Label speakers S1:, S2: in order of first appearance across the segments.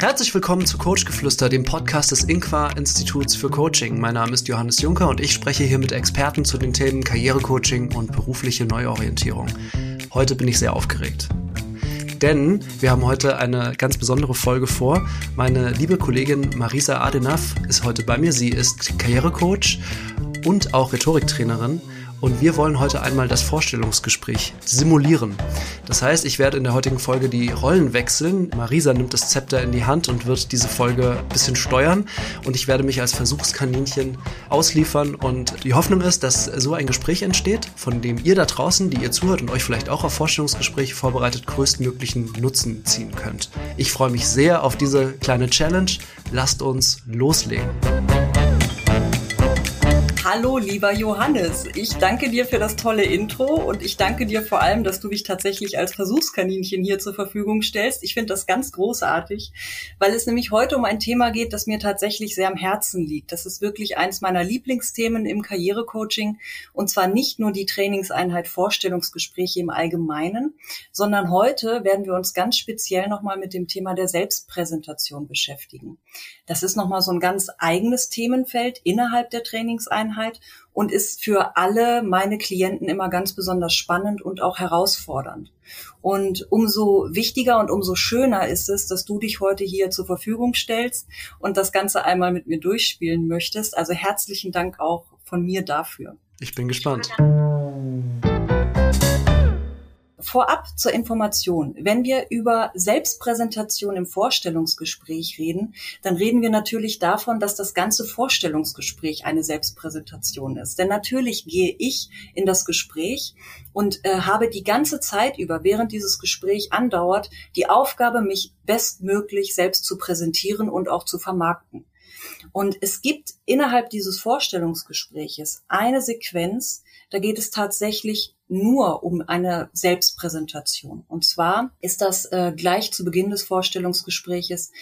S1: Herzlich willkommen zu Coachgeflüster, dem Podcast des Inqua Instituts für Coaching. Mein Name ist Johannes Juncker und ich spreche hier mit Experten zu den Themen Karrierecoaching und berufliche Neuorientierung. Heute bin ich sehr aufgeregt. Denn wir haben heute eine ganz besondere Folge vor. Meine liebe Kollegin Marisa Adenaf ist heute bei mir. Sie ist Karrierecoach und auch Rhetoriktrainerin und wir wollen heute einmal das Vorstellungsgespräch simulieren. Das heißt, ich werde in der heutigen Folge die Rollen wechseln. Marisa nimmt das Zepter in die Hand und wird diese Folge ein bisschen steuern. Und ich werde mich als Versuchskaninchen ausliefern. Und die Hoffnung ist, dass so ein Gespräch entsteht, von dem ihr da draußen, die ihr zuhört und euch vielleicht auch auf Vorstellungsgespräche vorbereitet, größtmöglichen Nutzen ziehen könnt. Ich freue mich sehr auf diese kleine Challenge. Lasst uns loslegen.
S2: Hallo, lieber Johannes. Ich danke dir für das tolle Intro und ich danke dir vor allem, dass du dich tatsächlich als Versuchskaninchen hier zur Verfügung stellst. Ich finde das ganz großartig, weil es nämlich heute um ein Thema geht, das mir tatsächlich sehr am Herzen liegt. Das ist wirklich eines meiner Lieblingsthemen im Karrierecoaching und zwar nicht nur die Trainingseinheit Vorstellungsgespräche im Allgemeinen, sondern heute werden wir uns ganz speziell nochmal mit dem Thema der Selbstpräsentation beschäftigen. Das ist nochmal so ein ganz eigenes Themenfeld innerhalb der Trainingseinheit Vergangenheit und ist für alle meine Klienten immer ganz besonders spannend und auch herausfordernd. Und umso wichtiger und umso schöner ist es, dass du dich heute hier zur Verfügung stellst und das Ganze einmal mit mir durchspielen möchtest. Also herzlichen Dank auch von mir dafür.
S1: Ich bin gespannt.
S2: Vorab zur Information. Wenn wir über Selbstpräsentation im Vorstellungsgespräch reden, dann reden wir natürlich davon, dass das ganze Vorstellungsgespräch eine Selbstpräsentation ist. Denn natürlich gehe ich in das Gespräch und äh, habe die ganze Zeit über, während dieses Gespräch andauert, die Aufgabe, mich bestmöglich selbst zu präsentieren und auch zu vermarkten. Und es gibt innerhalb dieses Vorstellungsgespräches eine Sequenz, da geht es tatsächlich nur um eine Selbstpräsentation. Und zwar ist das äh, gleich zu Beginn des Vorstellungsgespräches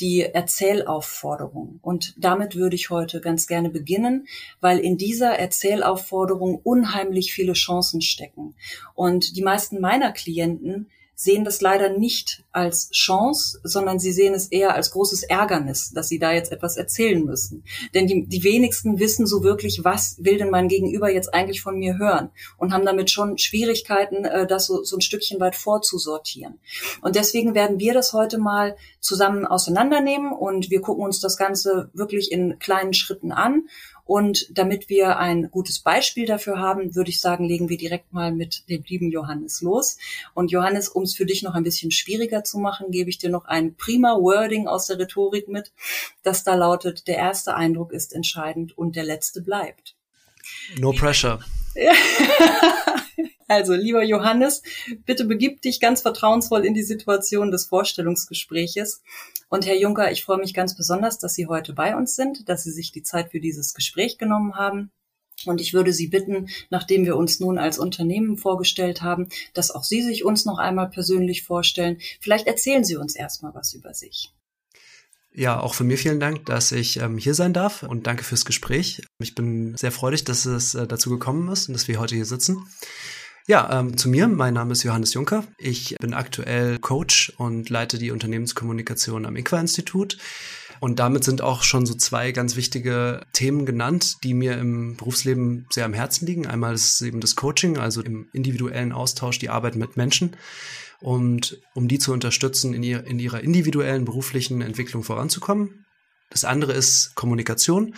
S2: die Erzählaufforderung. Und damit würde ich heute ganz gerne beginnen, weil in dieser Erzählaufforderung unheimlich viele Chancen stecken. Und die meisten meiner Klienten sehen das leider nicht als Chance, sondern sie sehen es eher als großes Ärgernis, dass sie da jetzt etwas erzählen müssen. Denn die, die wenigsten wissen so wirklich, was will denn mein Gegenüber jetzt eigentlich von mir hören und haben damit schon Schwierigkeiten, äh, das so, so ein Stückchen weit vorzusortieren. Und deswegen werden wir das heute mal zusammen auseinandernehmen und wir gucken uns das Ganze wirklich in kleinen Schritten an und damit wir ein gutes Beispiel dafür haben, würde ich sagen, legen wir direkt mal mit dem lieben Johannes los. Und Johannes, um es für dich noch ein bisschen schwieriger zu machen, gebe ich dir noch ein prima Wording aus der Rhetorik mit, das da lautet, der erste Eindruck ist entscheidend und der letzte bleibt.
S1: No pressure.
S2: Also, lieber Johannes, bitte begib dich ganz vertrauensvoll in die Situation des Vorstellungsgespräches. Und Herr Juncker, ich freue mich ganz besonders, dass Sie heute bei uns sind, dass Sie sich die Zeit für dieses Gespräch genommen haben. Und ich würde Sie bitten, nachdem wir uns nun als Unternehmen vorgestellt haben, dass auch Sie sich uns noch einmal persönlich vorstellen. Vielleicht erzählen Sie uns erstmal was über sich.
S1: Ja, auch von mir vielen Dank, dass ich ähm, hier sein darf und danke fürs Gespräch. Ich bin sehr freudig, dass es äh, dazu gekommen ist und dass wir heute hier sitzen. Ja, ähm, zu mir. Mein Name ist Johannes Juncker. Ich bin aktuell Coach und leite die Unternehmenskommunikation am IQUA-Institut. Und damit sind auch schon so zwei ganz wichtige Themen genannt, die mir im Berufsleben sehr am Herzen liegen. Einmal ist eben das Coaching, also im individuellen Austausch, die Arbeit mit Menschen. Und um die zu unterstützen, in, ihr, in ihrer individuellen beruflichen Entwicklung voranzukommen. Das andere ist Kommunikation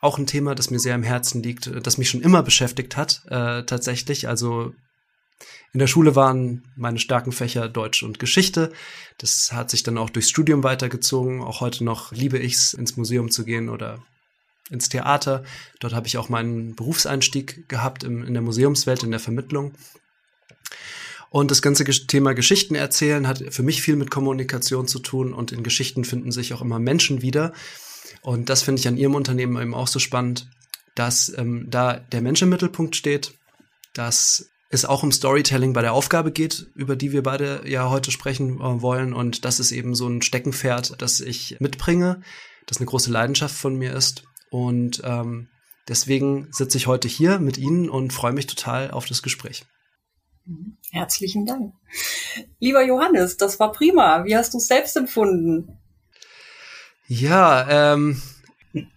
S1: auch ein Thema, das mir sehr am Herzen liegt, das mich schon immer beschäftigt hat, äh, tatsächlich. Also in der Schule waren meine starken Fächer Deutsch und Geschichte. Das hat sich dann auch durchs Studium weitergezogen. Auch heute noch liebe ich es, ins Museum zu gehen oder ins Theater. Dort habe ich auch meinen Berufseinstieg gehabt im, in der Museumswelt, in der Vermittlung. Und das ganze Thema Geschichten erzählen hat für mich viel mit Kommunikation zu tun und in Geschichten finden sich auch immer Menschen wieder. Und das finde ich an Ihrem Unternehmen eben auch so spannend, dass ähm, da der Mensch im Mittelpunkt steht, dass es auch um Storytelling bei der Aufgabe geht, über die wir beide ja heute sprechen äh, wollen. Und das ist eben so ein Steckenpferd, das ich mitbringe, das eine große Leidenschaft von mir ist. Und ähm, deswegen sitze ich heute hier mit Ihnen und freue mich total auf das Gespräch.
S2: Herzlichen Dank. Lieber Johannes, das war prima. Wie hast du es selbst empfunden?
S1: Ja, ähm,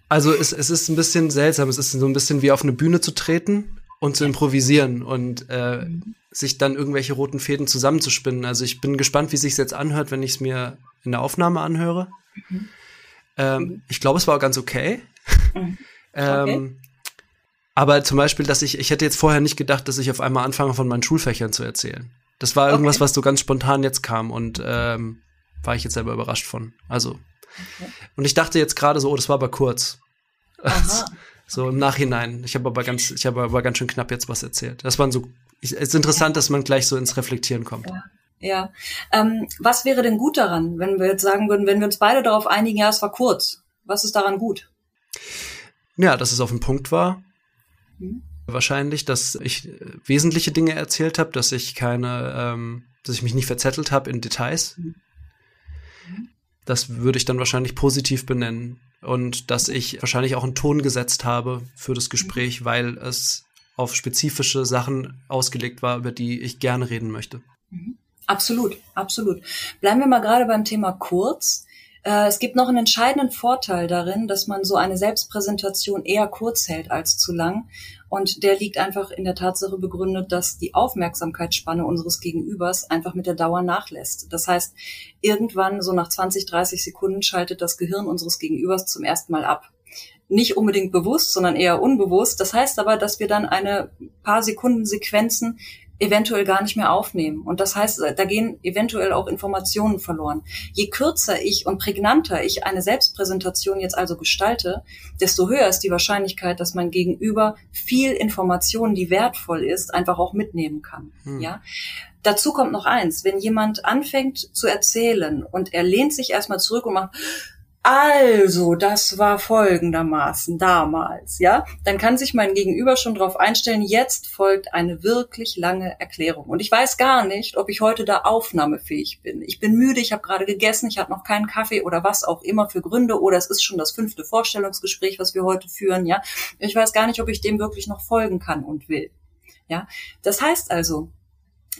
S1: also es, es ist ein bisschen seltsam. Es ist so ein bisschen wie auf eine Bühne zu treten und zu improvisieren und äh, sich dann irgendwelche roten Fäden zusammenzuspinnen. Also ich bin gespannt, wie sich jetzt anhört, wenn ich es mir in der Aufnahme anhöre. Mhm. Ähm, ich glaube, es war ganz okay. Mhm. okay. ähm, aber zum Beispiel, dass ich, ich hätte jetzt vorher nicht gedacht, dass ich auf einmal anfange, von meinen Schulfächern zu erzählen. Das war irgendwas, okay. was so ganz spontan jetzt kam und ähm, war ich jetzt selber überrascht von. Also. Und ich dachte jetzt gerade so, oh, das war aber kurz. so okay. im Nachhinein. Ich habe aber ganz, ich habe aber ganz schön knapp jetzt was erzählt. Das waren so, es ist interessant, dass man gleich so ins Reflektieren kommt.
S2: Ja. Ja. Ähm, was wäre denn gut daran, wenn wir jetzt sagen würden, wenn wir uns beide darauf einigen, ja, es war kurz. Was ist daran gut?
S1: Ja, dass es auf den Punkt war. Hm. Wahrscheinlich, dass ich äh, wesentliche Dinge erzählt habe, dass ich keine, ähm, dass ich mich nicht verzettelt habe in Details. Hm. Das würde ich dann wahrscheinlich positiv benennen. Und dass ich wahrscheinlich auch einen Ton gesetzt habe für das Gespräch, weil es auf spezifische Sachen ausgelegt war, über die ich gerne reden möchte.
S2: Mhm. Absolut, absolut. Bleiben wir mal gerade beim Thema kurz. Äh, es gibt noch einen entscheidenden Vorteil darin, dass man so eine Selbstpräsentation eher kurz hält als zu lang. Und der liegt einfach in der Tatsache begründet, dass die Aufmerksamkeitsspanne unseres Gegenübers einfach mit der Dauer nachlässt. Das heißt, irgendwann so nach 20, 30 Sekunden schaltet das Gehirn unseres Gegenübers zum ersten Mal ab nicht unbedingt bewusst, sondern eher unbewusst. Das heißt aber, dass wir dann eine paar Sekunden Sequenzen eventuell gar nicht mehr aufnehmen. Und das heißt, da gehen eventuell auch Informationen verloren. Je kürzer ich und prägnanter ich eine Selbstpräsentation jetzt also gestalte, desto höher ist die Wahrscheinlichkeit, dass mein Gegenüber viel Information, die wertvoll ist, einfach auch mitnehmen kann. Hm. Ja. Dazu kommt noch eins. Wenn jemand anfängt zu erzählen und er lehnt sich erstmal zurück und macht, also, das war folgendermaßen damals, ja? Dann kann sich mein Gegenüber schon darauf einstellen, jetzt folgt eine wirklich lange Erklärung. Und ich weiß gar nicht, ob ich heute da aufnahmefähig bin. Ich bin müde, ich habe gerade gegessen, ich habe noch keinen Kaffee oder was auch immer für Gründe oder es ist schon das fünfte Vorstellungsgespräch, was wir heute führen, ja? Ich weiß gar nicht, ob ich dem wirklich noch folgen kann und will. Ja? Das heißt also,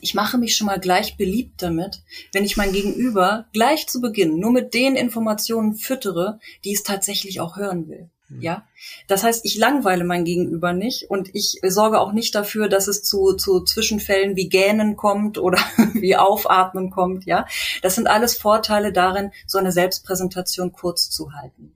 S2: ich mache mich schon mal gleich beliebt damit, wenn ich mein Gegenüber gleich zu Beginn nur mit den Informationen füttere, die es tatsächlich auch hören will. Hm. Ja, das heißt, ich langweile mein Gegenüber nicht und ich sorge auch nicht dafür, dass es zu, zu Zwischenfällen wie Gähnen kommt oder wie Aufatmen kommt. Ja, das sind alles Vorteile darin, so eine Selbstpräsentation kurz zu halten.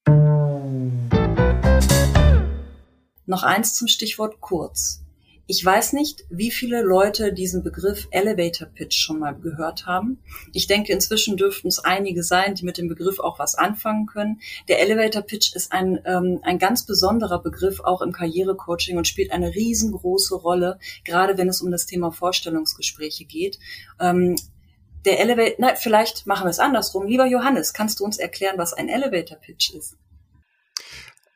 S2: Noch eins zum Stichwort kurz. Ich weiß nicht, wie viele Leute diesen Begriff Elevator Pitch schon mal gehört haben. Ich denke, inzwischen dürften es einige sein, die mit dem Begriff auch was anfangen können. Der Elevator Pitch ist ein, ähm, ein ganz besonderer Begriff auch im Karrierecoaching und spielt eine riesengroße Rolle, gerade wenn es um das Thema Vorstellungsgespräche geht. Ähm, der Elevator, na, vielleicht machen wir es andersrum. Lieber Johannes, kannst du uns erklären, was ein Elevator Pitch ist?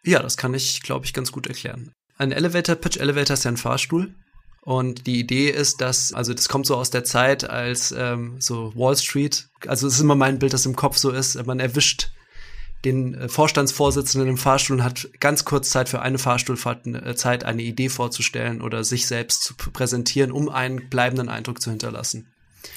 S1: Ja, das kann ich, glaube ich, ganz gut erklären. Ein Elevator Pitch Elevator ist ja ein Fahrstuhl. Und die Idee ist, dass, also das kommt so aus der Zeit, als ähm, so Wall Street, also es ist immer mein Bild, das im Kopf so ist, man erwischt den äh, Vorstandsvorsitzenden im Fahrstuhl und hat ganz kurz Zeit für eine Fahrstuhlfahrt äh, Zeit, eine Idee vorzustellen oder sich selbst zu präsentieren, um einen bleibenden Eindruck zu hinterlassen.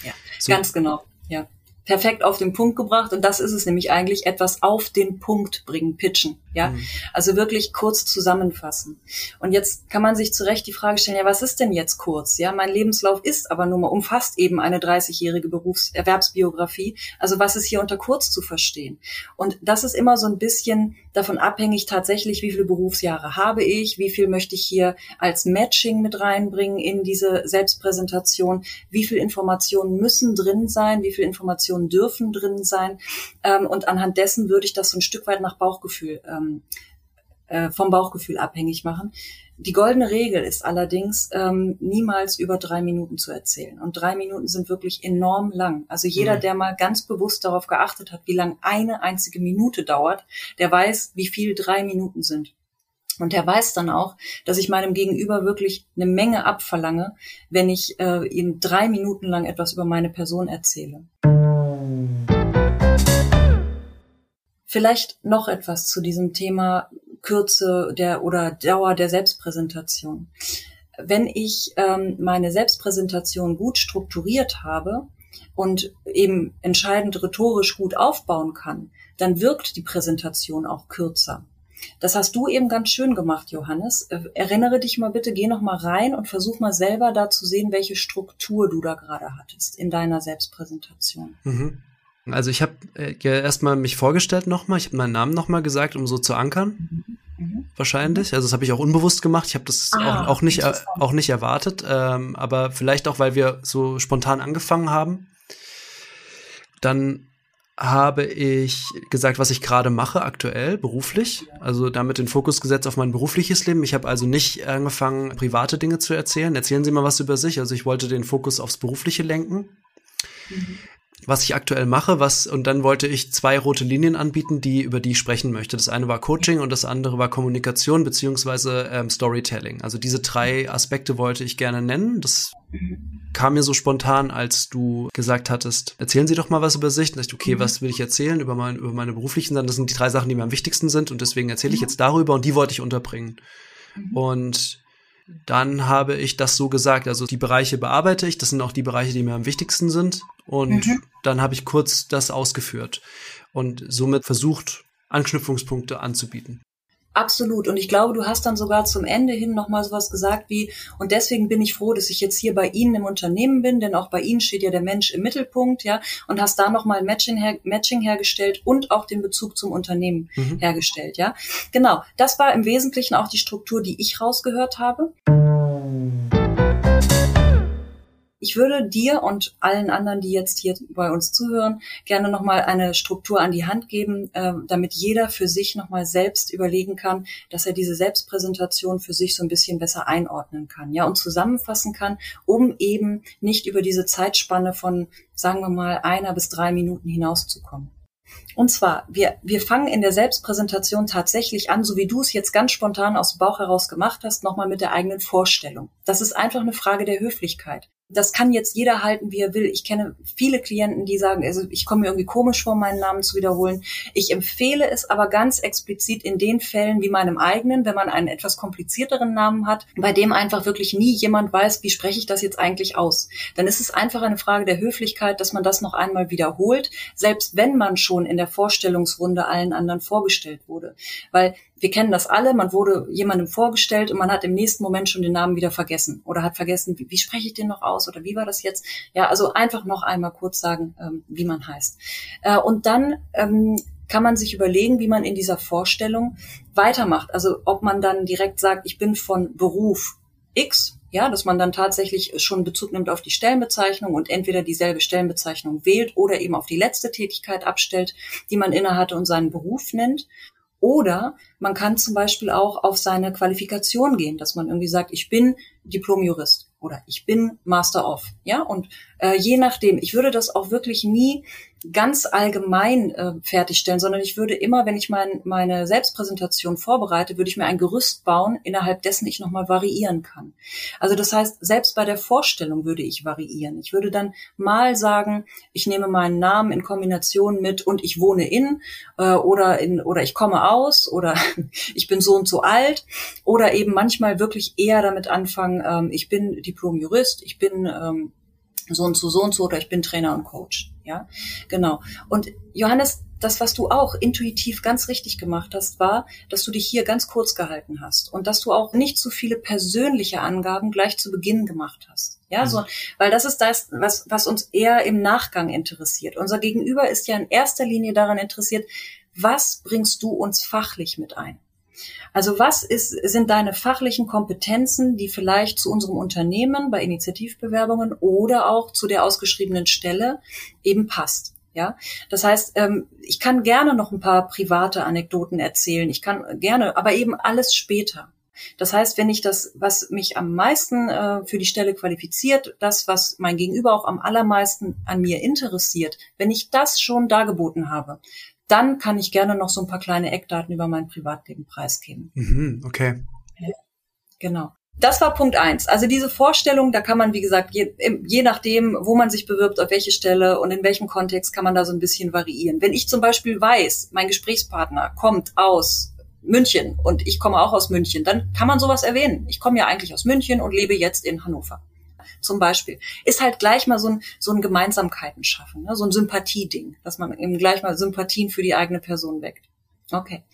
S2: Ja, so. ganz genau, ja perfekt auf den Punkt gebracht. Und das ist es nämlich eigentlich, etwas auf den Punkt bringen, pitchen. Ja, mhm. also wirklich kurz zusammenfassen. Und jetzt kann man sich zu Recht die Frage stellen, ja, was ist denn jetzt kurz? Ja, mein Lebenslauf ist aber nur mal, umfasst eben eine 30-jährige Berufserwerbsbiografie. Also was ist hier unter kurz zu verstehen? Und das ist immer so ein bisschen davon abhängig tatsächlich, wie viele Berufsjahre habe ich, wie viel möchte ich hier als Matching mit reinbringen in diese Selbstpräsentation, wie viel Informationen müssen drin sein, wie viel Informationen dürfen drin sein. Ähm, und anhand dessen würde ich das so ein Stück weit nach Bauchgefühl ähm, äh, vom Bauchgefühl abhängig machen. Die goldene Regel ist allerdings, ähm, niemals über drei Minuten zu erzählen. Und drei Minuten sind wirklich enorm lang. Also jeder, mhm. der mal ganz bewusst darauf geachtet hat, wie lang eine einzige Minute dauert, der weiß, wie viel drei Minuten sind. Und der weiß dann auch, dass ich meinem Gegenüber wirklich eine Menge abverlange, wenn ich äh, ihm drei Minuten lang etwas über meine Person erzähle. Vielleicht noch etwas zu diesem Thema Kürze der oder Dauer der Selbstpräsentation. Wenn ich ähm, meine Selbstpräsentation gut strukturiert habe, und eben entscheidend rhetorisch gut aufbauen kann, dann wirkt die Präsentation auch kürzer. Das hast du eben ganz schön gemacht, Johannes. Äh, erinnere dich mal bitte, geh noch mal rein und versuch mal selber da zu sehen, welche Struktur du da gerade hattest in deiner Selbstpräsentation.
S1: Mhm. Also ich habe äh, erstmal mich vorgestellt nochmal, ich habe meinen Namen nochmal gesagt, um so zu ankern. Mhm. Mhm. Wahrscheinlich. Also das habe ich auch unbewusst gemacht. Ich habe das ah, auch, auch, nicht, äh, auch nicht erwartet. Ähm, aber vielleicht auch, weil wir so spontan angefangen haben. Dann habe ich gesagt, was ich gerade mache aktuell beruflich. Also damit den Fokus gesetzt auf mein berufliches Leben. Ich habe also nicht angefangen, private Dinge zu erzählen. Erzählen Sie mal was über sich. Also ich wollte den Fokus aufs Berufliche lenken. Mhm was ich aktuell mache, was und dann wollte ich zwei rote Linien anbieten, die über die ich sprechen möchte. Das eine war Coaching und das andere war Kommunikation beziehungsweise ähm, Storytelling. Also diese drei Aspekte wollte ich gerne nennen. Das kam mir so spontan, als du gesagt hattest, erzählen Sie doch mal was über sich. Und ich, okay, mhm. was will ich erzählen über, mein, über meine beruflichen Sachen? Das sind die drei Sachen, die mir am wichtigsten sind und deswegen erzähle ich jetzt darüber und die wollte ich unterbringen. Mhm. Und dann habe ich das so gesagt. Also die Bereiche bearbeite ich, das sind auch die Bereiche, die mir am wichtigsten sind. Und mhm. dann habe ich kurz das ausgeführt und somit versucht, Anknüpfungspunkte anzubieten.
S2: Absolut. Und ich glaube, du hast dann sogar zum Ende hin nochmal sowas gesagt wie, und deswegen bin ich froh, dass ich jetzt hier bei Ihnen im Unternehmen bin, denn auch bei Ihnen steht ja der Mensch im Mittelpunkt, ja, und hast da nochmal ein Matching, her Matching hergestellt und auch den Bezug zum Unternehmen mhm. hergestellt, ja. Genau. Das war im Wesentlichen auch die Struktur, die ich rausgehört habe. Ich würde dir und allen anderen, die jetzt hier bei uns zuhören, gerne nochmal eine Struktur an die Hand geben, äh, damit jeder für sich nochmal selbst überlegen kann, dass er diese Selbstpräsentation für sich so ein bisschen besser einordnen kann, ja, und zusammenfassen kann, um eben nicht über diese Zeitspanne von, sagen wir mal, einer bis drei Minuten hinauszukommen. Und zwar, wir, wir fangen in der Selbstpräsentation tatsächlich an, so wie du es jetzt ganz spontan aus dem Bauch heraus gemacht hast, nochmal mit der eigenen Vorstellung. Das ist einfach eine Frage der Höflichkeit das kann jetzt jeder halten, wie er will. Ich kenne viele Klienten, die sagen, also ich komme mir irgendwie komisch vor, meinen Namen zu wiederholen. Ich empfehle es aber ganz explizit in den Fällen wie meinem eigenen, wenn man einen etwas komplizierteren Namen hat, bei dem einfach wirklich nie jemand weiß, wie spreche ich das jetzt eigentlich aus. Dann ist es einfach eine Frage der Höflichkeit, dass man das noch einmal wiederholt, selbst wenn man schon in der Vorstellungsrunde allen anderen vorgestellt wurde. Weil wir kennen das alle, man wurde jemandem vorgestellt und man hat im nächsten Moment schon den Namen wieder vergessen oder hat vergessen, wie, wie spreche ich den noch aus oder wie war das jetzt? Ja, also einfach noch einmal kurz sagen, ähm, wie man heißt. Äh, und dann ähm, kann man sich überlegen, wie man in dieser Vorstellung weitermacht. Also ob man dann direkt sagt, ich bin von Beruf X, ja, dass man dann tatsächlich schon Bezug nimmt auf die Stellenbezeichnung und entweder dieselbe Stellenbezeichnung wählt oder eben auf die letzte Tätigkeit abstellt, die man innehatte und seinen Beruf nennt. Oder man kann zum Beispiel auch auf seine Qualifikation gehen, dass man irgendwie sagt, ich bin Diplom-Jurist oder ich bin Master of. Ja, und äh, je nachdem, ich würde das auch wirklich nie ganz allgemein äh, fertigstellen, sondern ich würde immer, wenn ich mein, meine Selbstpräsentation vorbereite, würde ich mir ein Gerüst bauen, innerhalb dessen ich nochmal variieren kann. Also das heißt, selbst bei der Vorstellung würde ich variieren. Ich würde dann mal sagen, ich nehme meinen Namen in Kombination mit und ich wohne in äh, oder in oder ich komme aus oder ich bin so und so alt oder eben manchmal wirklich eher damit anfangen, ähm, ich bin Diplom-Jurist, ich bin ähm, so und so, so und so oder ich bin Trainer und Coach. Ja, genau. Und Johannes, das, was du auch intuitiv ganz richtig gemacht hast, war, dass du dich hier ganz kurz gehalten hast und dass du auch nicht so viele persönliche Angaben gleich zu Beginn gemacht hast. Ja, so, mhm. weil das ist das, was, was uns eher im Nachgang interessiert. Unser Gegenüber ist ja in erster Linie daran interessiert, was bringst du uns fachlich mit ein? Also was ist, sind deine fachlichen Kompetenzen, die vielleicht zu unserem Unternehmen bei Initiativbewerbungen oder auch zu der ausgeschriebenen Stelle eben passt? Ja, das heißt, ähm, ich kann gerne noch ein paar private Anekdoten erzählen. Ich kann gerne, aber eben alles später. Das heißt, wenn ich das, was mich am meisten äh, für die Stelle qualifiziert, das, was mein Gegenüber auch am allermeisten an mir interessiert, wenn ich das schon dargeboten habe, dann kann ich gerne noch so ein paar kleine Eckdaten über mein Privatleben preisgeben.
S1: Mhm, okay.
S2: Genau. Das war Punkt eins. Also diese Vorstellung, da kann man, wie gesagt, je, je nachdem, wo man sich bewirbt, auf welche Stelle und in welchem Kontext, kann man da so ein bisschen variieren. Wenn ich zum Beispiel weiß, mein Gesprächspartner kommt aus München und ich komme auch aus München, dann kann man sowas erwähnen. Ich komme ja eigentlich aus München und lebe jetzt in Hannover. Zum Beispiel. Ist halt gleich mal so ein, so ein Gemeinsamkeiten schaffen, ne? so ein Sympathieding, dass man eben gleich mal Sympathien für die eigene Person weckt. Okay.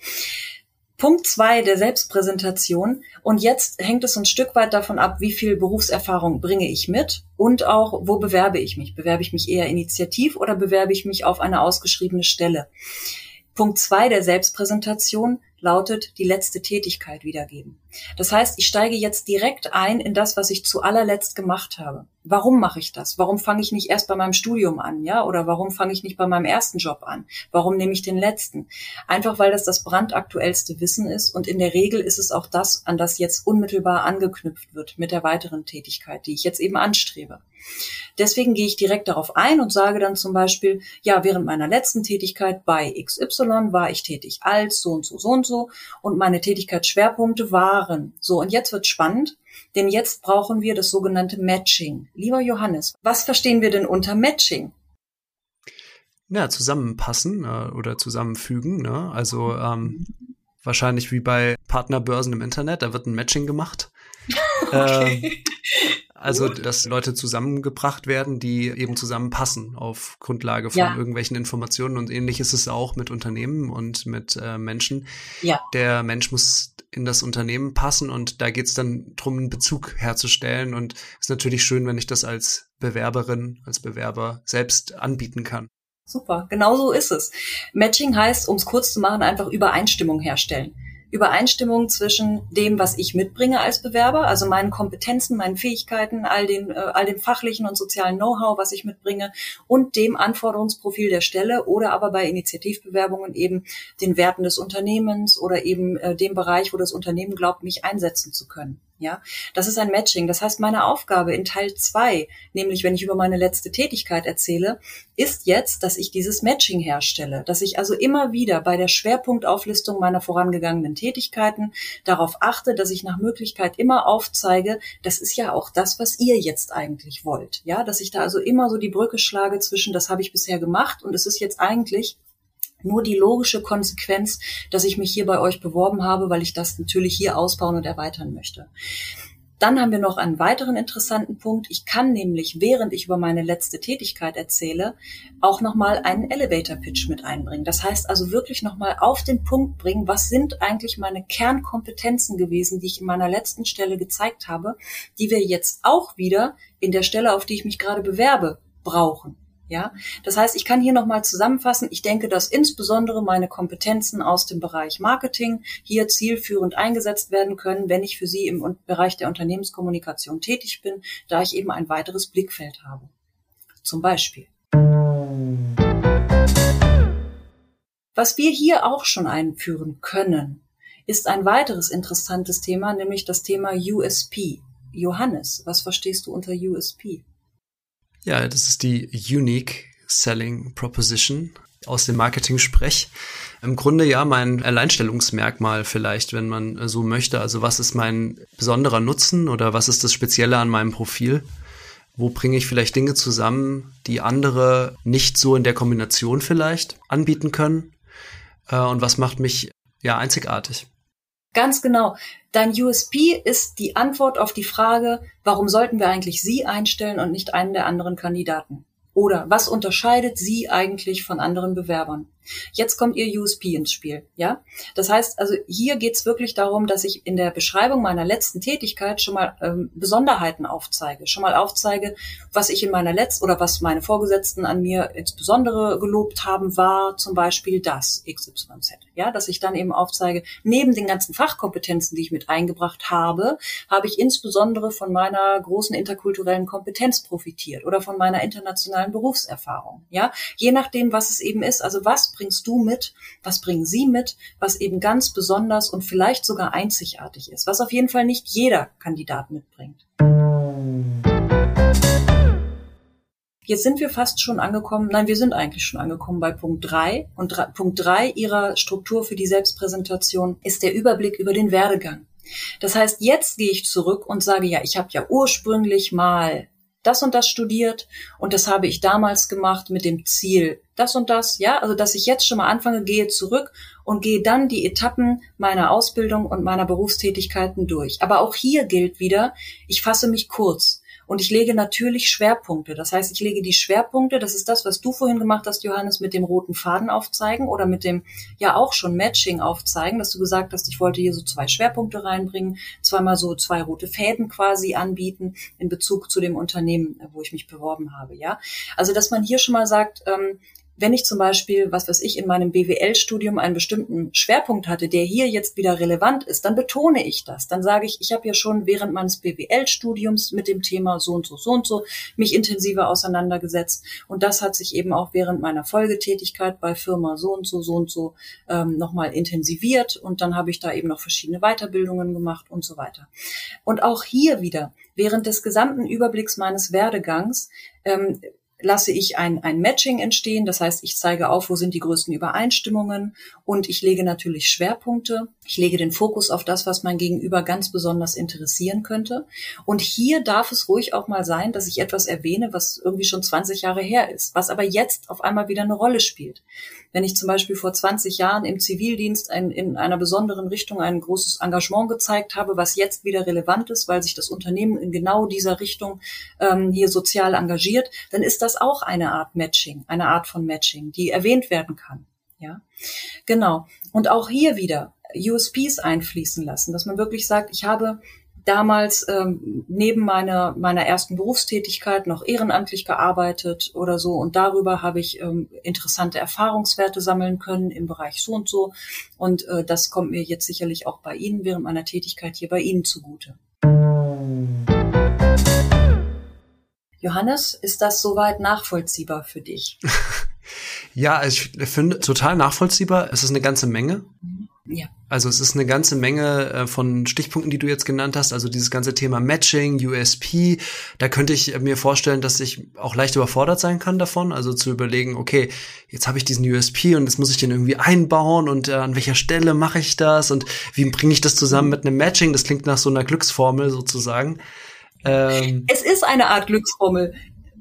S2: Punkt zwei der Selbstpräsentation. Und jetzt hängt es ein Stück weit davon ab, wie viel Berufserfahrung bringe ich mit und auch, wo bewerbe ich mich? Bewerbe ich mich eher initiativ oder bewerbe ich mich auf eine ausgeschriebene Stelle? Punkt zwei der Selbstpräsentation lautet die letzte Tätigkeit wiedergeben. Das heißt, ich steige jetzt direkt ein in das, was ich zu allerletzt gemacht habe. Warum mache ich das? Warum fange ich nicht erst bei meinem Studium an, ja? Oder warum fange ich nicht bei meinem ersten Job an? Warum nehme ich den letzten? Einfach weil das das brandaktuellste Wissen ist und in der Regel ist es auch das, an das jetzt unmittelbar angeknüpft wird mit der weiteren Tätigkeit, die ich jetzt eben anstrebe. Deswegen gehe ich direkt darauf ein und sage dann zum Beispiel, ja, während meiner letzten Tätigkeit bei XY war ich tätig als so und so, so und so und meine Tätigkeitsschwerpunkte waren so. Und jetzt wird spannend, denn jetzt brauchen wir das sogenannte Matching. Lieber Johannes, was verstehen wir denn unter Matching?
S1: Ja, zusammenpassen äh, oder zusammenfügen. Ne? Also ähm, wahrscheinlich wie bei Partnerbörsen im Internet, da wird ein Matching gemacht. okay. äh, also, dass Leute zusammengebracht werden, die eben zusammenpassen auf Grundlage von ja. irgendwelchen Informationen. Und ähnlich ist es auch mit Unternehmen und mit äh, Menschen. Ja. Der Mensch muss in das Unternehmen passen und da geht es dann darum, einen Bezug herzustellen. Und es ist natürlich schön, wenn ich das als Bewerberin, als Bewerber selbst anbieten kann.
S2: Super, genau so ist es. Matching heißt, um es kurz zu machen, einfach Übereinstimmung herstellen. Übereinstimmung zwischen dem, was ich mitbringe als Bewerber, also meinen Kompetenzen, meinen Fähigkeiten, all dem, äh, all dem fachlichen und sozialen Know-how, was ich mitbringe und dem Anforderungsprofil der Stelle oder aber bei Initiativbewerbungen eben den Werten des Unternehmens oder eben äh, dem Bereich, wo das Unternehmen glaubt, mich einsetzen zu können. Ja, das ist ein Matching. Das heißt, meine Aufgabe in Teil zwei, nämlich wenn ich über meine letzte Tätigkeit erzähle, ist jetzt, dass ich dieses Matching herstelle, dass ich also immer wieder bei der Schwerpunktauflistung meiner vorangegangenen Tätigkeiten darauf achte, dass ich nach Möglichkeit immer aufzeige, das ist ja auch das, was ihr jetzt eigentlich wollt. Ja, dass ich da also immer so die Brücke schlage zwischen, das habe ich bisher gemacht und es ist jetzt eigentlich nur die logische Konsequenz, dass ich mich hier bei euch beworben habe, weil ich das natürlich hier ausbauen und erweitern möchte. Dann haben wir noch einen weiteren interessanten Punkt. Ich kann nämlich, während ich über meine letzte Tätigkeit erzähle, auch nochmal einen Elevator Pitch mit einbringen. Das heißt also wirklich nochmal auf den Punkt bringen, was sind eigentlich meine Kernkompetenzen gewesen, die ich in meiner letzten Stelle gezeigt habe, die wir jetzt auch wieder in der Stelle, auf die ich mich gerade bewerbe, brauchen. Ja, das heißt, ich kann hier nochmal zusammenfassen. Ich denke, dass insbesondere meine Kompetenzen aus dem Bereich Marketing hier zielführend eingesetzt werden können, wenn ich für Sie im Bereich der Unternehmenskommunikation tätig bin, da ich eben ein weiteres Blickfeld habe. Zum Beispiel. Was wir hier auch schon einführen können, ist ein weiteres interessantes Thema, nämlich das Thema USP. Johannes, was verstehst du unter USP?
S1: Ja, das ist die Unique Selling Proposition aus dem Marketing-Sprech. Im Grunde ja mein Alleinstellungsmerkmal vielleicht, wenn man so möchte. Also was ist mein besonderer Nutzen oder was ist das Spezielle an meinem Profil? Wo bringe ich vielleicht Dinge zusammen, die andere nicht so in der Kombination vielleicht anbieten können? Äh, und was macht mich ja einzigartig?
S2: Ganz genau. Dein USP ist die Antwort auf die Frage, warum sollten wir eigentlich Sie einstellen und nicht einen der anderen Kandidaten? Oder was unterscheidet Sie eigentlich von anderen Bewerbern? Jetzt kommt Ihr USP ins Spiel, ja? Das heißt, also hier geht es wirklich darum, dass ich in der Beschreibung meiner letzten Tätigkeit schon mal ähm, Besonderheiten aufzeige, schon mal aufzeige, was ich in meiner letzten oder was meine Vorgesetzten an mir insbesondere gelobt haben, war zum Beispiel das XYZ, ja? Dass ich dann eben aufzeige, neben den ganzen Fachkompetenzen, die ich mit eingebracht habe, habe ich insbesondere von meiner großen interkulturellen Kompetenz profitiert oder von meiner internationalen Berufserfahrung, ja? Je nachdem, was es eben ist, also was bringst du mit, was bringen sie mit, was eben ganz besonders und vielleicht sogar einzigartig ist, was auf jeden Fall nicht jeder Kandidat mitbringt. Jetzt sind wir fast schon angekommen, nein, wir sind eigentlich schon angekommen bei Punkt drei Und drei, Punkt drei Ihrer Struktur für die Selbstpräsentation ist der Überblick über den Werdegang. Das heißt, jetzt gehe ich zurück und sage, ja, ich habe ja ursprünglich mal das und das studiert und das habe ich damals gemacht mit dem Ziel, das und das, ja, also dass ich jetzt schon mal anfange, gehe zurück und gehe dann die Etappen meiner Ausbildung und meiner Berufstätigkeiten durch. Aber auch hier gilt wieder, ich fasse mich kurz Und ich lege natürlich Schwerpunkte. Das heißt, ich lege die Schwerpunkte, das ist das, was du vorhin gemacht hast, Johannes, mit dem roten Faden aufzeigen oder mit dem ja auch schon Matching aufzeigen, dass du gesagt hast, ich wollte hier so zwei Schwerpunkte reinbringen, zweimal so zwei rote Fäden quasi anbieten in Bezug zu dem Unternehmen, wo ich mich beworben habe. Ja, also dass man hier schon mal sagt, ähm, wenn ich zum Beispiel, was weiß ich, in meinem BWL-Studium einen bestimmten Schwerpunkt hatte, der hier jetzt wieder relevant ist, dann betone ich das. Dann sage ich, ich habe ja schon während meines BWL-Studiums mit dem Thema so und so, so und so mich intensiver auseinandergesetzt. Und das hat sich eben auch während meiner Folgetätigkeit bei Firma so und so, so und so ähm, nochmal intensiviert. Und dann habe ich da eben noch verschiedene Weiterbildungen gemacht und so weiter. Und auch hier wieder, während des gesamten Überblicks meines Werdegangs, ähm, lasse ich ein, ein Matching entstehen. Das heißt, ich zeige auf, wo sind die größten Übereinstimmungen und ich lege natürlich Schwerpunkte. Ich lege den Fokus auf das, was mein Gegenüber ganz besonders interessieren könnte. Und hier darf es ruhig auch mal sein, dass ich etwas erwähne, was irgendwie schon 20 Jahre her ist, was aber jetzt auf einmal wieder eine Rolle spielt. Wenn ich zum Beispiel vor 20 Jahren im Zivildienst ein, in einer besonderen Richtung ein großes Engagement gezeigt habe, was jetzt wieder relevant ist, weil sich das Unternehmen in genau dieser Richtung ähm, hier sozial engagiert, dann ist das auch eine Art Matching, eine Art von Matching, die erwähnt werden kann. Ja, genau. Und auch hier wieder USPs einfließen lassen, dass man wirklich sagt, ich habe damals ähm, neben meiner, meiner ersten Berufstätigkeit noch ehrenamtlich gearbeitet oder so und darüber habe ich ähm, interessante Erfahrungswerte sammeln können im Bereich so und so und äh, das kommt mir jetzt sicherlich auch bei Ihnen während meiner Tätigkeit hier bei Ihnen zugute. Johannes, ist das soweit nachvollziehbar für dich?
S1: ja, ich finde total nachvollziehbar. Es ist eine ganze Menge. Mhm. Ja. Also es ist eine ganze Menge äh, von Stichpunkten, die du jetzt genannt hast. Also dieses ganze Thema Matching, USP. Da könnte ich mir vorstellen, dass ich auch leicht überfordert sein kann davon. Also zu überlegen, okay, jetzt habe ich diesen USP und jetzt muss ich den irgendwie einbauen und äh, an welcher Stelle mache ich das und wie bringe ich das zusammen mit einem Matching? Das klingt nach so einer Glücksformel sozusagen.
S2: Ähm, es ist eine Art Glücksformel.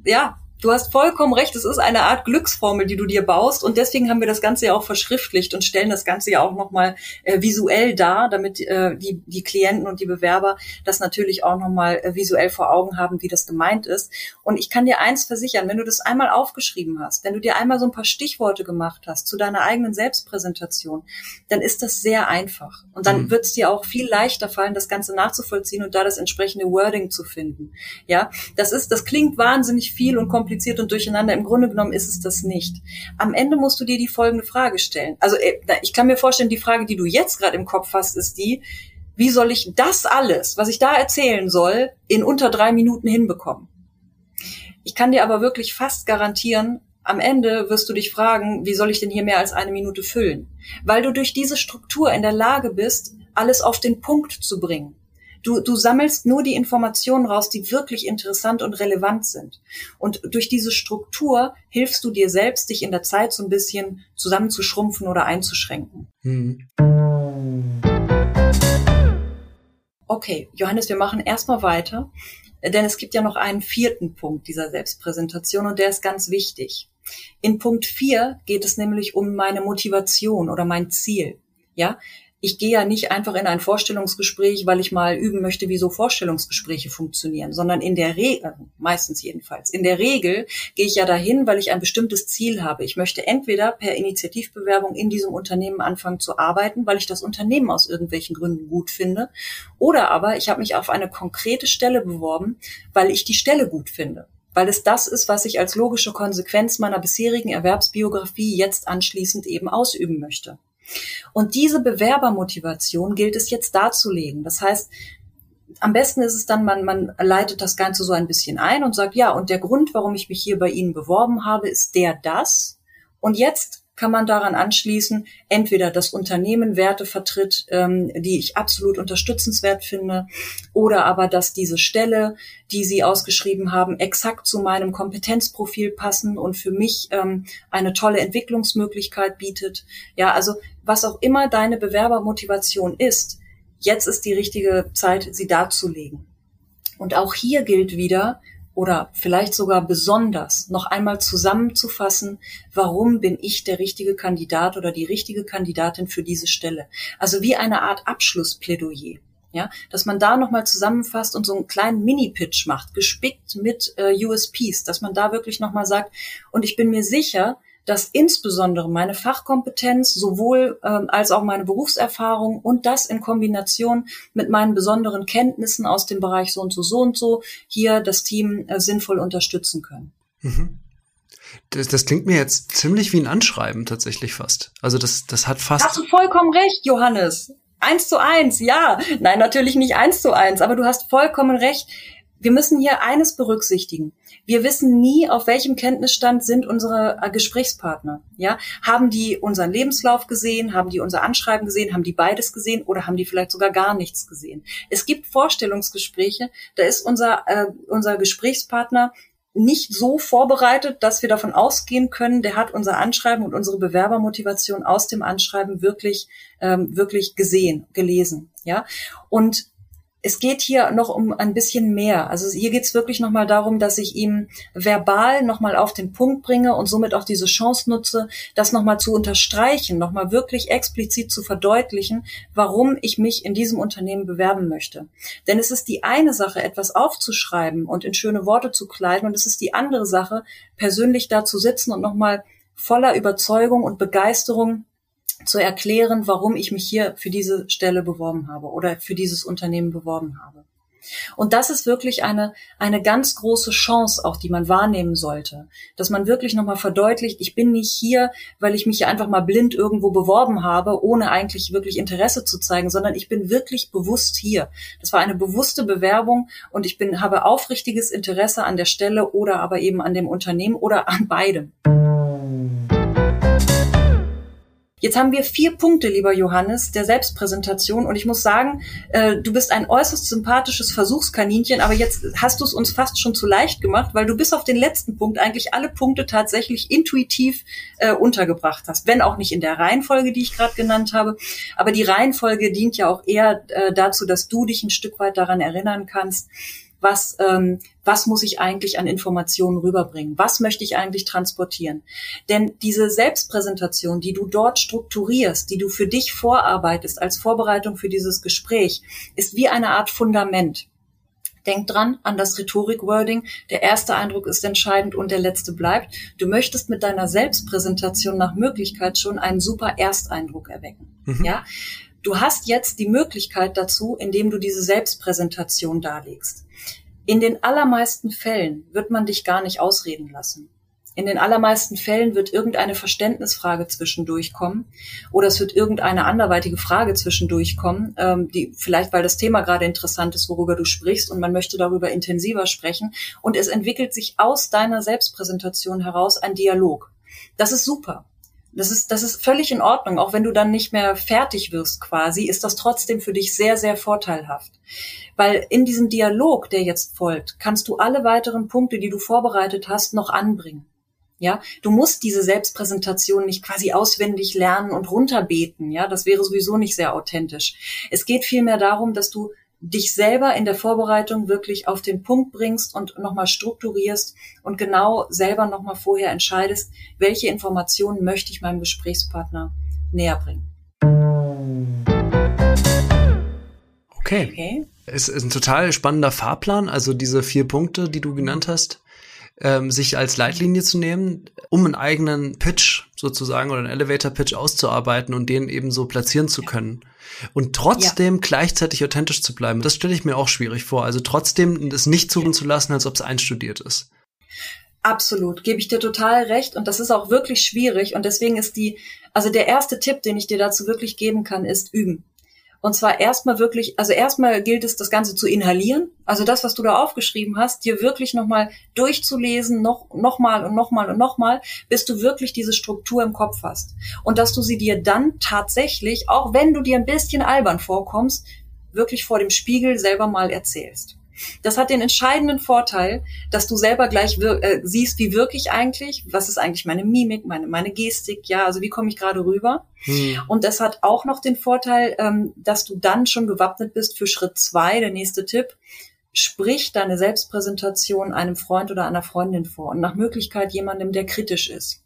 S2: Ja, Du hast vollkommen recht, es ist eine Art Glücksformel, die du dir baust und deswegen haben wir das Ganze ja auch verschriftlicht und stellen das Ganze ja auch nochmal äh, visuell dar, damit äh, die, die Klienten und die Bewerber das natürlich auch nochmal äh, visuell vor Augen haben, wie das gemeint ist. Und ich kann dir eins versichern, wenn du das einmal aufgeschrieben hast, wenn du dir einmal so ein paar Stichworte gemacht hast zu deiner eigenen Selbstpräsentation, dann ist das sehr einfach. Und dann mhm. wird es dir auch viel leichter fallen, das Ganze nachzuvollziehen und da das entsprechende Wording zu finden. Ja, das ist, das klingt wahnsinnig viel und kompliziert kompliziert und durcheinander. Im Grunde genommen ist es das nicht. Am Ende musst du dir die folgende Frage stellen. Also äh, ich kann mir vorstellen, die Frage, die du jetzt gerade im Kopf hast, ist die, wie soll ich das alles, was ich da erzählen soll, in unter drei Minuten hinbekommen? Ich kann dir aber wirklich fast garantieren, am Ende wirst du dich fragen, wie soll ich denn hier mehr als eine Minute füllen? Weil du durch diese Struktur in der Lage bist, alles auf den Punkt zu bringen. Du, du sammelst nur die Informationen raus, die wirklich interessant und relevant sind. Und durch diese Struktur hilfst du dir selbst, dich in der Zeit so ein bisschen zusammenzuschrumpfen oder einzuschränken. Mhm. Okay, Johannes, wir machen erstmal weiter, denn es gibt ja noch einen vierten Punkt dieser Selbstpräsentation und der ist ganz wichtig. In Punkt vier geht es nämlich um meine Motivation oder mein Ziel. Ja, ich gehe ja nicht einfach in ein Vorstellungsgespräch, weil ich mal üben möchte, wie so Vorstellungsgespräche funktionieren, sondern in der Regel, meistens jedenfalls, in der Regel gehe ich ja dahin, weil ich ein bestimmtes Ziel habe. Ich möchte entweder per Initiativbewerbung in diesem Unternehmen anfangen zu arbeiten, weil ich das Unternehmen aus irgendwelchen Gründen gut finde, oder aber ich habe mich auf eine konkrete Stelle beworben, weil ich die Stelle gut finde weil es das ist, was ich als logische Konsequenz meiner bisherigen Erwerbsbiografie jetzt anschließend eben ausüben möchte. Und diese Bewerbermotivation gilt es jetzt darzulegen. Das heißt, am besten ist es dann, man, man leitet das Ganze so ein bisschen ein und sagt, ja, und der Grund, warum ich mich hier bei Ihnen beworben habe, ist der das. Und jetzt kann man daran anschließen, entweder das Unternehmen Werte vertritt, ähm, die ich absolut unterstützenswert finde, oder aber, dass diese Stelle, die Sie ausgeschrieben haben, exakt zu meinem Kompetenzprofil passen und für mich ähm, eine tolle Entwicklungsmöglichkeit bietet. Ja, also was auch immer deine Bewerbermotivation ist, jetzt ist die richtige Zeit, sie darzulegen. Und auch hier gilt wieder, oder vielleicht sogar besonders noch einmal zusammenzufassen, warum bin ich der richtige Kandidat oder die richtige Kandidatin für diese Stelle. Also wie eine Art Abschlussplädoyer. Ja, dass man da nochmal zusammenfasst und so einen kleinen Mini-Pitch macht, gespickt mit äh, USPs, dass man da wirklich nochmal sagt, und ich bin mir sicher, dass insbesondere meine Fachkompetenz sowohl ähm, als auch meine Berufserfahrung und das in Kombination mit meinen besonderen Kenntnissen aus dem Bereich so und so, so und so hier das Team äh, sinnvoll unterstützen können. Mhm.
S1: Das, das klingt mir jetzt ziemlich wie ein Anschreiben tatsächlich fast. Also das, das hat fast.
S2: Hast du vollkommen recht, Johannes. Eins zu eins, ja. Nein, natürlich nicht eins zu eins, aber du hast vollkommen recht. Wir müssen hier eines berücksichtigen. Wir wissen nie, auf welchem Kenntnisstand sind unsere äh, Gesprächspartner. Ja, haben die unseren Lebenslauf gesehen? Haben die unser Anschreiben gesehen? Haben die beides gesehen? Oder haben die vielleicht sogar gar nichts gesehen? Es gibt Vorstellungsgespräche, da ist unser, äh, unser Gesprächspartner nicht so vorbereitet, dass wir davon ausgehen können, der hat unser Anschreiben und unsere Bewerbermotivation aus dem Anschreiben wirklich ähm, wirklich gesehen, gelesen, ja. Und es geht hier noch um ein bisschen mehr. Also hier geht es wirklich nochmal darum, dass ich ihm verbal nochmal auf den Punkt bringe und somit auch diese Chance nutze, das nochmal zu unterstreichen, nochmal wirklich explizit zu verdeutlichen, warum ich mich in diesem Unternehmen bewerben möchte. Denn es ist die eine Sache, etwas aufzuschreiben und in schöne Worte zu kleiden und es ist die andere Sache, persönlich da zu sitzen und nochmal voller Überzeugung und Begeisterung zu erklären, warum ich mich hier für diese Stelle beworben habe oder für dieses Unternehmen beworben habe. Und das ist wirklich eine, eine ganz große Chance auch, die man wahrnehmen sollte. Dass man wirklich nochmal verdeutlicht, ich bin nicht hier, weil ich mich einfach mal blind irgendwo beworben habe, ohne eigentlich wirklich Interesse zu zeigen, sondern ich bin wirklich bewusst hier. Das war eine bewusste Bewerbung und ich bin, habe aufrichtiges Interesse an der Stelle oder aber eben an dem Unternehmen oder an beidem. Jetzt haben wir vier Punkte, lieber Johannes, der Selbstpräsentation. Und ich muss sagen, äh, du bist ein äußerst sympathisches Versuchskaninchen, aber jetzt hast du es uns fast schon zu leicht gemacht, weil du bis auf den letzten Punkt eigentlich alle Punkte tatsächlich intuitiv äh, untergebracht hast. Wenn auch nicht in der Reihenfolge, die ich gerade genannt habe. Aber die Reihenfolge dient ja auch eher äh, dazu, dass du dich ein Stück weit daran erinnern kannst, was, ähm, was muss ich eigentlich an Informationen rüberbringen? Was möchte ich eigentlich transportieren? Denn diese Selbstpräsentation, die du dort strukturierst, die du für dich vorarbeitest als Vorbereitung für dieses Gespräch, ist wie eine Art Fundament. Denk dran an das Rhetorik-Wording. Der erste Eindruck ist entscheidend und der letzte bleibt. Du möchtest mit deiner Selbstpräsentation nach Möglichkeit schon einen super Ersteindruck erwecken. Mhm. Ja? Du hast jetzt die Möglichkeit dazu, indem du diese Selbstpräsentation darlegst. In den allermeisten Fällen wird man dich gar nicht ausreden lassen. In den allermeisten Fällen wird irgendeine Verständnisfrage zwischendurch kommen oder es wird irgendeine anderweitige Frage zwischendurch kommen, ähm, die vielleicht, weil das Thema gerade interessant ist, worüber du sprichst und man möchte darüber intensiver sprechen und es entwickelt sich aus deiner Selbstpräsentation heraus ein Dialog. Das ist super. Das ist, das ist völlig in Ordnung. Auch wenn du dann nicht mehr fertig wirst quasi, ist das trotzdem für dich sehr, sehr vorteilhaft. Weil in diesem Dialog, der jetzt folgt, kannst du alle weiteren Punkte, die du vorbereitet hast, noch anbringen. Ja, du musst diese Selbstpräsentation nicht quasi auswendig lernen und runterbeten. Ja, das wäre sowieso nicht sehr authentisch. Es geht vielmehr darum, dass du dich selber in der Vorbereitung wirklich auf den Punkt bringst und nochmal strukturierst und genau selber nochmal vorher entscheidest, welche Informationen möchte ich meinem Gesprächspartner näher bringen.
S1: Okay. okay. Es ist ein total spannender Fahrplan, also diese vier Punkte, die du genannt hast ähm, sich als Leitlinie zu nehmen, um einen eigenen Pitch sozusagen oder einen Elevator-Pitch auszuarbeiten und den eben so platzieren zu können. Und trotzdem ja. gleichzeitig authentisch zu bleiben. Das stelle ich mir auch schwierig vor. Also trotzdem es nicht tun zu lassen, als ob es einstudiert ist.
S2: Absolut, gebe ich dir total recht. Und das ist auch wirklich schwierig. Und deswegen ist die, also der erste Tipp, den ich dir dazu wirklich geben kann, ist üben. Und zwar erstmal wirklich, also erstmal gilt es, das Ganze zu inhalieren. Also das, was du da aufgeschrieben hast, dir wirklich nochmal durchzulesen, noch, nochmal und nochmal und nochmal, bis du wirklich diese Struktur im Kopf hast. Und dass du sie dir dann tatsächlich, auch wenn du dir ein bisschen albern vorkommst, wirklich vor dem Spiegel selber mal erzählst. Das hat den entscheidenden Vorteil, dass du selber gleich äh, siehst, wie wirke ich eigentlich, was ist eigentlich meine Mimik, meine, meine Gestik, ja, also wie komme ich gerade rüber. Hm. Und das hat auch noch den Vorteil, ähm, dass du dann schon gewappnet bist für Schritt zwei, der nächste Tipp. Sprich deine Selbstpräsentation einem Freund oder einer Freundin vor und nach Möglichkeit jemandem, der kritisch ist.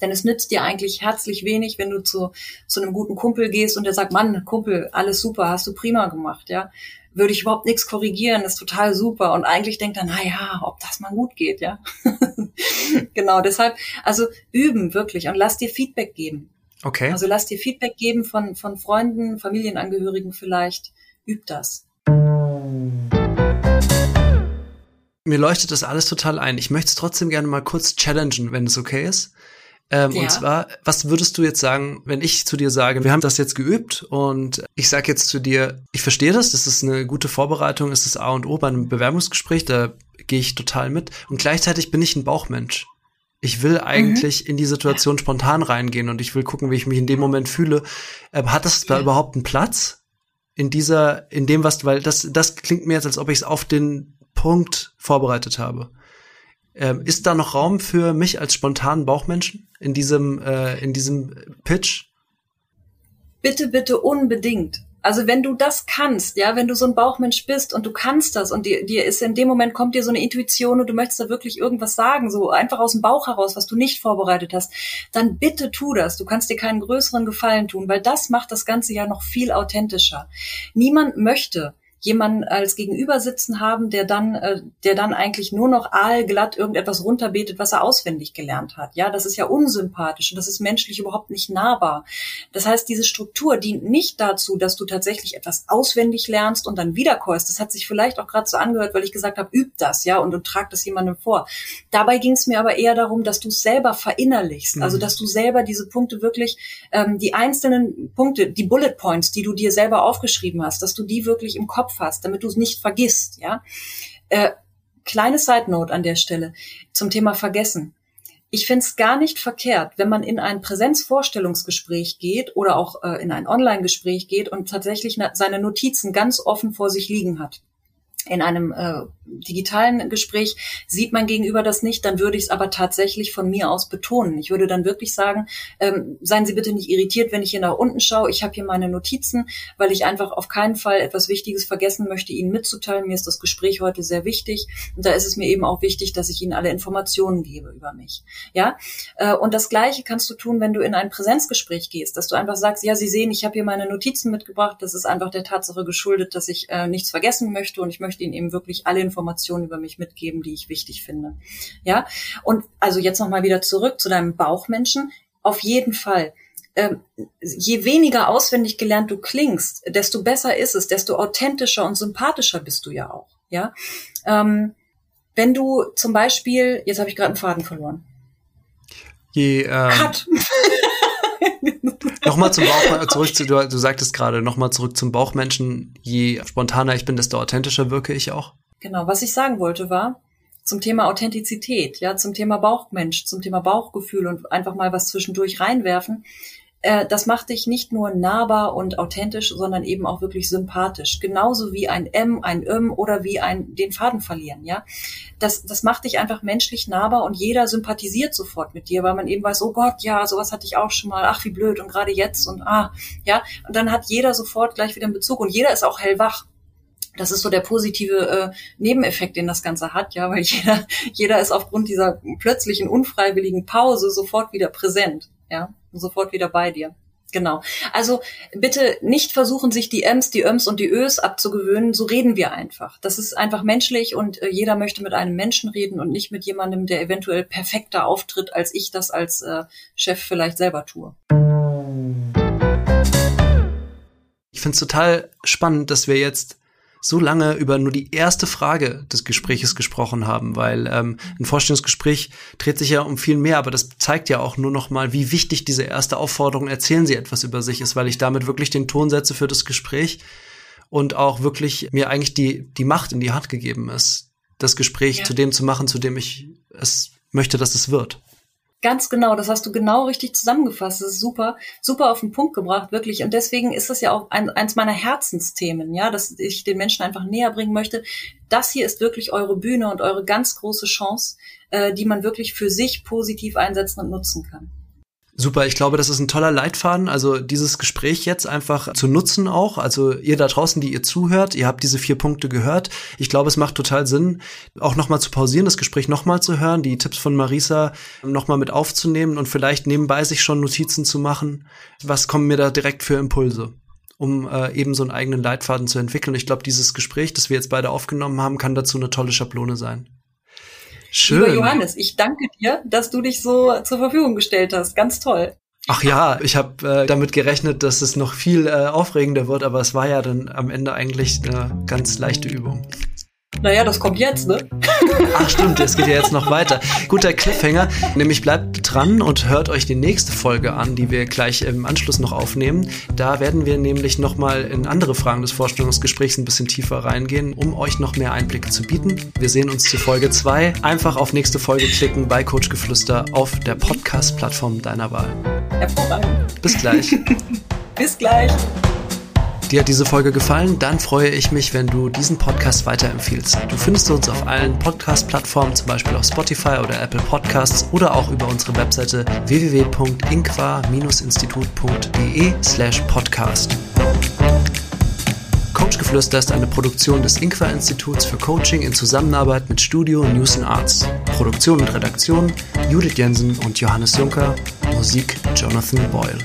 S2: Denn es nützt dir eigentlich herzlich wenig, wenn du zu, zu einem guten Kumpel gehst und der sagt, Mann, Kumpel, alles super, hast du prima gemacht, ja. Würde ich überhaupt nichts korrigieren, ist total super. Und eigentlich denkt er, na ja, ob das mal gut geht, ja. genau, deshalb, also üben wirklich und lass dir Feedback geben.
S1: Okay.
S2: Also lass dir Feedback geben von, von Freunden, Familienangehörigen vielleicht. Üb das.
S1: Mir leuchtet das alles total ein. Ich möchte es trotzdem gerne mal kurz challengen, wenn es okay ist. Ähm, ja. Und zwar, was würdest du jetzt sagen, wenn ich zu dir sage, wir haben das jetzt geübt und ich sage jetzt zu dir, ich verstehe das, das ist eine gute Vorbereitung, ist das A und O bei einem Bewerbungsgespräch, da gehe ich total mit. Und gleichzeitig bin ich ein Bauchmensch. Ich will eigentlich mhm. in die Situation spontan reingehen und ich will gucken, wie ich mich in dem Moment fühle. Äh, hat das da ja. überhaupt einen Platz? In dieser, in dem, was, weil das, das klingt mir jetzt, als ob ich es auf den Punkt vorbereitet habe. Ähm, ist da noch Raum für mich als spontanen Bauchmenschen in diesem, äh, in diesem Pitch?
S2: Bitte, bitte unbedingt. Also wenn du das kannst, ja, wenn du so ein Bauchmensch bist und du kannst das und dir, dir ist in dem Moment kommt dir so eine Intuition und du möchtest da wirklich irgendwas sagen, so einfach aus dem Bauch heraus, was du nicht vorbereitet hast, dann bitte tu das. Du kannst dir keinen größeren Gefallen tun, weil das macht das Ganze ja noch viel authentischer. Niemand möchte, jemanden als Gegenüber sitzen haben, der dann, äh, der dann eigentlich nur noch aalglatt irgendetwas runterbetet, was er auswendig gelernt hat. Ja, das ist ja unsympathisch und das ist menschlich überhaupt nicht nahbar. Das heißt, diese Struktur dient nicht dazu, dass du tatsächlich etwas auswendig lernst und dann wiederkäust. Das hat sich vielleicht auch gerade so angehört, weil ich gesagt habe, üb das, ja, und, und trag das jemandem vor. Dabei ging es mir aber eher darum, dass du es selber verinnerlichst, also mhm. also dass du selber diese Punkte wirklich, ähm, die einzelnen Punkte, die Bullet Points, die du dir selber aufgeschrieben hast, dass du die wirklich im Kopf Kopf hast, damit du es nicht vergisst, ja. Äh, kleine Side Note an der Stelle zum Thema Vergessen. Ich finde es gar nicht verkehrt, wenn man in ein Präsenzvorstellungsgespräch geht oder auch äh, in ein Online-Gespräch geht und tatsächlich seine Notizen ganz offen vor sich liegen hat in einem äh, digitalen Gespräch sieht mein Gegenüber das nicht, dann würde ich es aber tatsächlich von mir aus betonen. Ich würde dann wirklich sagen, ähm, seien Sie bitte nicht irritiert, wenn ich hier nach unten schaue. Ich habe hier meine Notizen, weil ich einfach auf keinen Fall etwas Wichtiges vergessen möchte, Ihnen mitzuteilen. Mir ist das Gespräch heute sehr wichtig und da ist es mir eben auch wichtig, dass ich Ihnen alle Informationen gebe über mich. Ja, äh, und das Gleiche kannst du tun, wenn du in ein Präsenzgespräch gehst, dass du einfach sagst, ja, Sie sehen, ich habe hier meine Notizen mitgebracht. Das ist einfach der Tatsache geschuldet, dass ich äh, nichts vergessen möchte und ich möchte Ihnen eben wirklich alle Informationen über mich mitgeben, die ich wichtig finde. Ja, und also jetzt nochmal wieder zurück zu deinem Bauchmenschen. Auf jeden Fall. Ähm, je weniger auswendig gelernt du klingst, desto besser ist es, desto authentischer und sympathischer bist du ja auch. Ja, ähm, wenn du zum Beispiel, jetzt habe ich gerade einen Faden verloren.
S1: Je, ähm, Cut. nochmal zum Bauch, zurück zu, du, du sagtest gerade, nochmal zurück zum Bauchmenschen. Je spontaner ich bin, desto authentischer wirke ich auch.
S2: Genau, was ich sagen wollte war, zum Thema Authentizität, ja, zum Thema Bauchmensch, zum Thema Bauchgefühl und einfach mal was zwischendurch reinwerfen. Äh, das macht dich nicht nur nahbar und authentisch, sondern eben auch wirklich sympathisch. Genauso wie ein M, ein Öm oder wie ein den Faden verlieren, ja. Das, das macht dich einfach menschlich nahbar und jeder sympathisiert sofort mit dir, weil man eben weiß, oh Gott, ja, sowas hatte ich auch schon mal, ach wie blöd und gerade jetzt und ah, ja. Und dann hat jeder sofort gleich wieder einen Bezug und jeder ist auch hellwach. Das ist so der positive äh, Nebeneffekt, den das Ganze hat, ja, weil jeder, jeder ist aufgrund dieser plötzlichen unfreiwilligen Pause sofort wieder präsent, ja sofort wieder bei dir. Genau. Also bitte nicht versuchen, sich die Ms, die Öms und die Ös abzugewöhnen. So reden wir einfach. Das ist einfach menschlich und äh, jeder möchte mit einem Menschen reden und nicht mit jemandem, der eventuell perfekter auftritt, als ich das als äh, Chef vielleicht selber tue.
S1: Ich finde es total spannend, dass wir jetzt so lange über nur die erste Frage des Gespräches gesprochen haben, weil ähm, ein Vorstellungsgespräch dreht sich ja um viel mehr, aber das zeigt ja auch nur noch mal, wie wichtig diese erste Aufforderung, erzählen Sie etwas über sich ist, weil ich damit wirklich den Ton setze für das Gespräch und auch wirklich mir eigentlich die, die Macht in die Hand gegeben ist, das Gespräch ja. zu dem zu machen, zu dem ich es möchte, dass es wird.
S2: Ganz genau, das hast du genau richtig zusammengefasst. Das ist super, super auf den Punkt gebracht, wirklich. Und deswegen ist das ja auch ein, eins meiner Herzensthemen, ja, dass ich den Menschen einfach näher bringen möchte. Das hier ist wirklich eure Bühne und eure ganz große Chance, äh, die man wirklich für sich positiv einsetzen und nutzen kann.
S1: Super, ich glaube, das ist ein toller Leitfaden. Also dieses Gespräch jetzt einfach zu nutzen auch. Also ihr da draußen, die ihr zuhört, ihr habt diese vier Punkte gehört. Ich glaube, es macht total Sinn, auch nochmal zu pausieren, das Gespräch nochmal zu hören, die Tipps von Marisa nochmal mit aufzunehmen und vielleicht nebenbei sich schon Notizen zu machen. Was kommen mir da direkt für Impulse? um äh, eben so einen eigenen Leitfaden zu entwickeln. Ich glaube, dieses Gespräch, das wir jetzt beide aufgenommen haben, kann dazu eine tolle Schablone sein.
S2: Schön. Lieber Johannes, ich danke dir, dass du dich so zur Verfügung gestellt hast. Ganz toll.
S1: Ach ja, ich habe äh, damit gerechnet, dass es noch viel äh, aufregender wird, aber es war ja dann am Ende eigentlich eine ganz leichte Übung.
S2: Naja, das kommt jetzt, ne?
S1: Ach stimmt, es geht ja jetzt noch weiter. Guter Cliffhanger, nämlich bleibt dran und hört euch die nächste Folge an, die wir gleich im Anschluss noch aufnehmen. Da werden wir nämlich nochmal in andere Fragen des Vorstellungsgesprächs ein bisschen tiefer reingehen, um euch noch mehr Einblicke zu bieten. Wir sehen uns zu Folge 2. Einfach auf nächste Folge klicken bei Coach Geflüster auf der Podcast-Plattform deiner Wahl.
S2: Hervorragend.
S1: Bis gleich.
S2: Bis gleich.
S1: Dir hat diese Folge gefallen? Dann freue ich mich, wenn du diesen Podcast weiterempfiehlst. Du findest uns auf allen Podcast-Plattformen, zum Beispiel auf Spotify oder Apple Podcasts oder auch über unsere Webseite www.inqua-institut.de slash podcast. Coachgeflüster ist eine Produktion des Inqua-Instituts für Coaching in Zusammenarbeit mit Studio News and Arts. Produktion und Redaktion Judith Jensen und Johannes Juncker. Musik Jonathan Boyle.